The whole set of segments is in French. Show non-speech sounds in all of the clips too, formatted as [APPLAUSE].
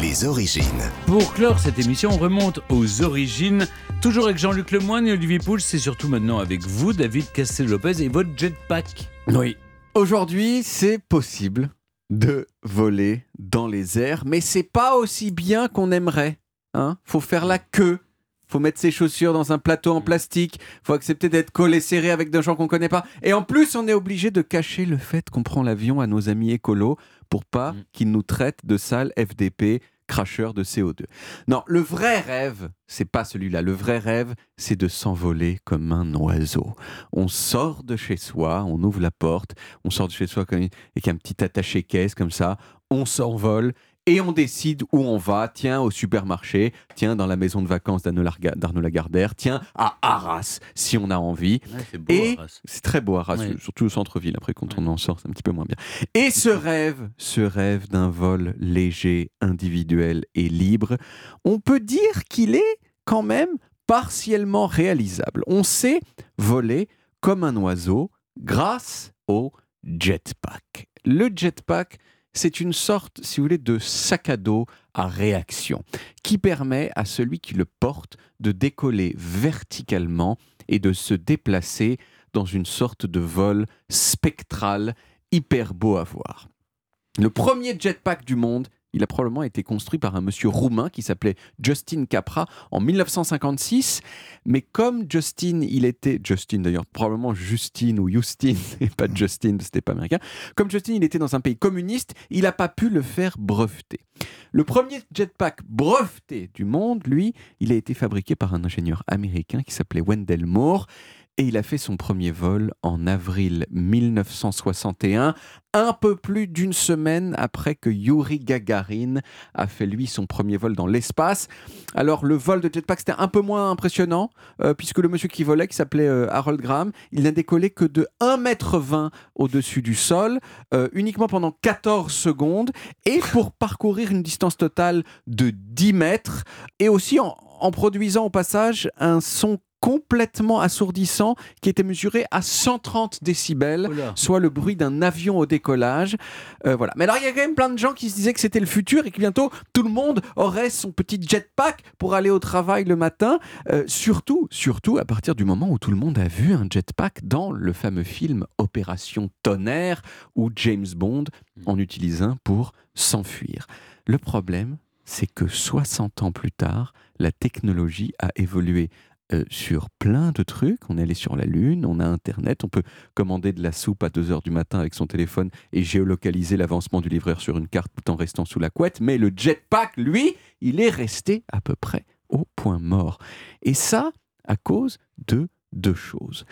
Les origines. Pour clore cette émission, on remonte aux origines. Toujours avec Jean-Luc Lemoyne et Olivier Pouche, c'est surtout maintenant avec vous, David Castel-Lopez, et votre jetpack. Oui. Aujourd'hui, c'est possible de voler dans les airs, mais c'est pas aussi bien qu'on aimerait. Hein Faut faire la queue. Faut mettre ses chaussures dans un plateau en plastique. Faut accepter d'être collé serré avec des gens qu'on connaît pas. Et en plus, on est obligé de cacher le fait qu'on prend l'avion à nos amis écolos pour pas Mm. qu'ils nous traitent de sales FDP, cracheurs de CO2. Non, le vrai rêve, c'est pas celui-là. Le vrai rêve, c'est de s'envoler comme un oiseau. On sort de chez soi, on ouvre la porte, on sort de chez soi comme- avec un petit attaché-caisse comme ça, on s'envole et on décide où on va. Tiens, au supermarché, tiens, dans la maison de vacances d'Arnaud Lagardère, tiens, à Arras, si on a envie. c'est beau, Et c'est très beau Arras, Ouais. surtout au centre-ville. Après, quand on en sort, c'est un petit peu moins bien. Et ce rêve, ce rêve d'un vol léger, individuel et libre, on peut dire qu'il est quand même partiellement réalisable. On sait voler comme un oiseau grâce au jetpack. Le jetpack, c'est une sorte, si vous voulez, de sac à dos à réaction qui permet à celui qui le porte de décoller verticalement et de se déplacer dans une sorte de vol spectral hyper beau à voir. Le premier jetpack du monde, il a probablement été construit par un monsieur roumain qui s'appelait Justin Capra en 1956. Mais comme Justin, il était, Justin d'ailleurs, probablement Justine ou Justine, [LAUGHS] et pas Justin, c'était pas américain. Comme Justin, il était dans un pays communiste, il n'a pas pu le faire breveter. Le premier jetpack breveté du monde, lui, il a été fabriqué par un ingénieur américain qui s'appelait Wendell Moore. Et il a fait son premier vol en avril 1961, un peu plus d'une semaine après que Yuri Gagarin a fait lui son premier vol dans l'espace. Alors le vol de jetpack c'était un peu moins impressionnant euh, puisque le monsieur qui volait, qui s'appelait euh, Harold Graham, il n'a décollé que de 1m20 au-dessus du sol, euh, uniquement pendant 14 secondes et pour parcourir une distance totale de 10 mètres et aussi en, en produisant au passage un son complètement assourdissant qui était mesuré à 130 décibels Oh soit le bruit d'un avion au décollage. Euh, voilà. Mais alors, il y a quand même plein de gens qui se disaient que c'était le futur et que bientôt tout le monde aurait son petit jetpack pour aller au travail le matin. Euh, surtout, surtout à partir du moment où tout le monde a vu un jetpack dans le fameux film Opération Tonnerre où James Bond en utilise un pour s'enfuir. Le problème, c'est que 60 ans plus tard, la technologie a évolué euh, sur plein de trucs. On est allé sur la Lune, on a Internet, on peut commander de la soupe à 2 heures du matin avec son téléphone et géolocaliser l'avancement du livreur sur une carte tout en restant sous la couette. Mais le jetpack, lui, il est resté à peu près au point mort. Et ça, à cause de deux choses.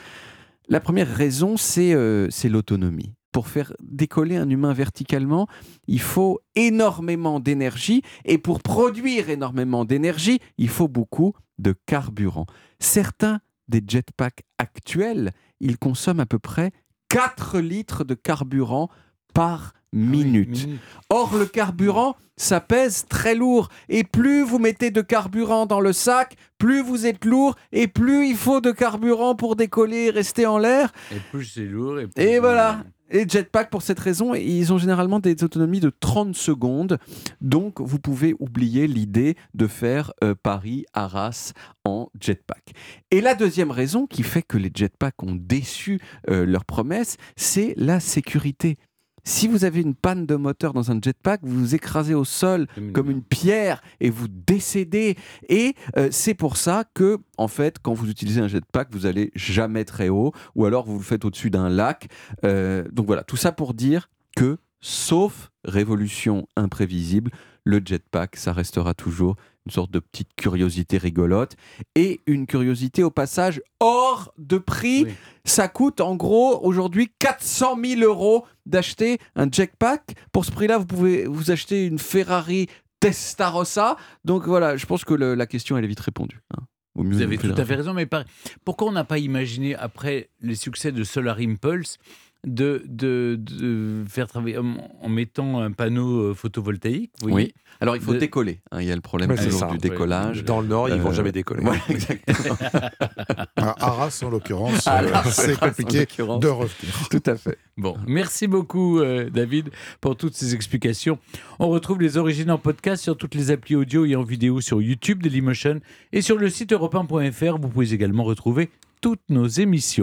La première raison, c'est euh, l'autonomie. Pour faire décoller un humain verticalement, il faut énormément d'énergie et pour produire énormément d'énergie, il faut beaucoup de carburant. Certains des jetpacks actuels, ils consomment à peu près 4 litres de carburant par minute. Or, le carburant, ça pèse très lourd. Et plus vous mettez de carburant dans le sac, plus vous êtes lourd et plus il faut de carburant pour décoller et rester en l'air. Et plus c'est lourd. Et, plus Et voilà. Et jetpack, pour cette raison, ils ont généralement des autonomies de 30 secondes. Donc, vous pouvez oublier l'idée de faire euh, Paris-Arras en jetpack. Et la deuxième raison qui fait que les jetpacks ont déçu euh, leurs promesses, c'est la sécurité. Si vous avez une panne de moteur dans un jetpack, vous vous écrasez au sol comme une pierre et vous décédez. Et euh, c'est pour ça que, en fait, quand vous utilisez un jetpack, vous allez jamais très haut, ou alors vous le faites au-dessus d'un lac. Euh, donc voilà, tout ça pour dire que, sauf révolution imprévisible, le jetpack, ça restera toujours une sorte de petite curiosité rigolote et une curiosité au passage hors de prix. Oui. Ça coûte en gros aujourd'hui 400 000 euros d'acheter un jetpack. Pour ce prix-là, vous pouvez vous acheter une Ferrari Testarossa. Donc voilà, je pense que le- la question elle est vite répondue. hein. Au mieux Vous avez tout à fait raison, mais par- pourquoi on n'a pas imaginé, après les succès de Solar Impulse, de, de, de faire travailler en, en mettant un panneau euh, photovoltaïque. Oui. Alors il faut De- décoller. hein, Il y a le problème Ouais, c'est toujours ça. du Ouais, décollage. Dans le Nord, ils vont Euh, jamais décoller. Voilà, exactement. [LAUGHS] À Arras, en l'occurrence, euh, c'est compliqué de revenir. [LAUGHS] Tout à fait. Bon, merci beaucoup euh, David pour toutes ces explications. On retrouve les origines en podcast sur toutes les applis audio et en vidéo sur YouTube de Dailymotion et sur le site europe1.fr. Vous pouvez également retrouver toutes nos émissions.